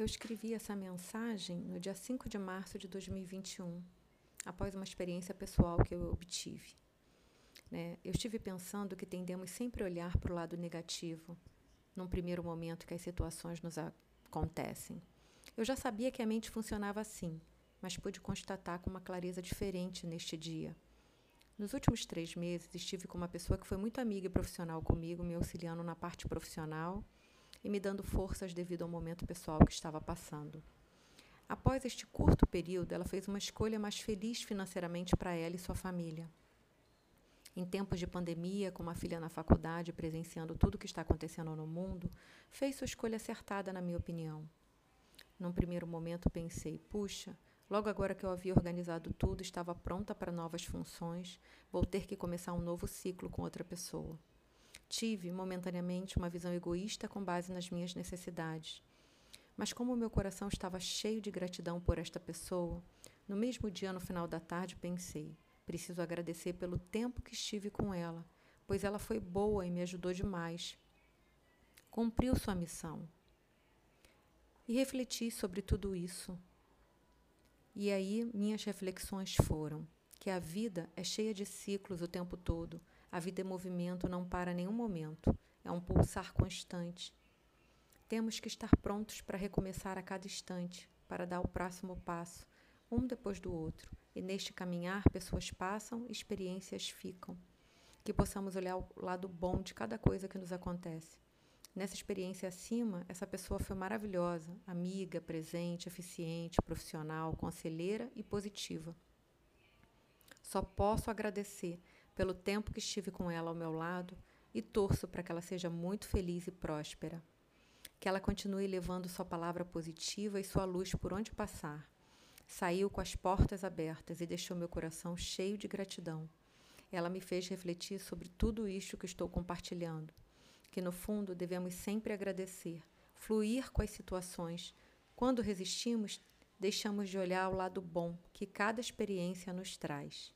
Eu escrevi essa mensagem no dia 5 de março de 2021, após uma experiência pessoal que eu obtive. Né? Eu estive pensando que tendemos sempre a olhar para o lado negativo, num primeiro momento que as situações nos acontecem. Eu já sabia que a mente funcionava assim, mas pude constatar com uma clareza diferente neste dia. Nos últimos três meses, estive com uma pessoa que foi muito amiga e profissional comigo, me auxiliando na parte profissional e me dando forças devido ao momento pessoal que estava passando. Após este curto período, ela fez uma escolha mais feliz financeiramente para ela e sua família. Em tempos de pandemia, com uma filha na faculdade, presenciando tudo o que está acontecendo no mundo, fez sua escolha acertada, na minha opinião. Num primeiro momento pensei, puxa, logo agora que eu havia organizado tudo, estava pronta para novas funções, vou ter que começar um novo ciclo com outra pessoa. Tive, momentaneamente, uma visão egoísta com base nas minhas necessidades. Mas, como meu coração estava cheio de gratidão por esta pessoa, no mesmo dia, no final da tarde, pensei: preciso agradecer pelo tempo que estive com ela, pois ela foi boa e me ajudou demais. Cumpriu sua missão. E refleti sobre tudo isso. E aí, minhas reflexões foram que a vida é cheia de ciclos o tempo todo a vida é movimento, não para nenhum momento. É um pulsar constante. Temos que estar prontos para recomeçar a cada instante, para dar o próximo passo, um depois do outro. E neste caminhar, pessoas passam, experiências ficam. Que possamos olhar o lado bom de cada coisa que nos acontece. Nessa experiência acima, essa pessoa foi maravilhosa, amiga, presente, eficiente, profissional, conselheira e positiva. Só posso agradecer pelo tempo que estive com ela ao meu lado e torço para que ela seja muito feliz e próspera. Que ela continue levando sua palavra positiva e sua luz por onde passar. Saiu com as portas abertas e deixou meu coração cheio de gratidão. Ela me fez refletir sobre tudo isto que estou compartilhando. Que no fundo devemos sempre agradecer, fluir com as situações. Quando resistimos, deixamos de olhar o lado bom que cada experiência nos traz.